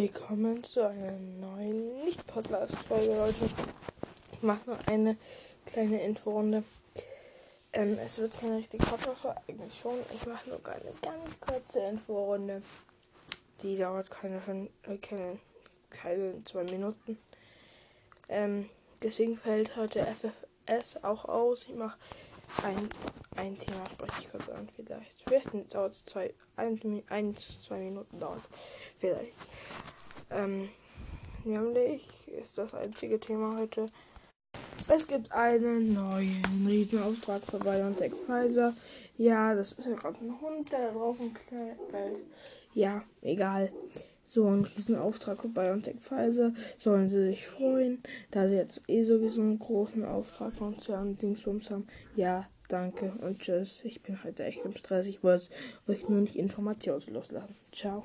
Willkommen zu einer neuen Nicht-Podcast-Folge, Leute. Ich mache nur eine kleine Inforunde. Ähm, es wird keine richtige Podcast-Folge, eigentlich schon. Ich mache nur eine ganz kurze Inforunde. Die dauert keine, fünf, äh, keine, keine zwei Minuten. Ähm, deswegen fällt heute FFS auch aus. Ich mache ein, ein Thema, spreche ich kurz an, vielleicht. Vielleicht dauert es zwei, ein, ein, zwei Minuten dauert. Vielleicht. Ähm, nämlich ist das einzige Thema heute. Es gibt einen neuen Riesenauftrag für BioNTech Pfizer. Ja, das ist ja gerade ein Hund, der da draußen bellt. Ja, egal. So ein Riesenauftrag für BioNTech Pfizer. Sollen sie sich freuen, da sie jetzt eh sowieso einen großen Auftrag von CERN Dingsbums haben. Ja, danke und tschüss. Ich bin heute echt im Stress. Ich wollte euch nur nicht informationslos lassen. Ciao.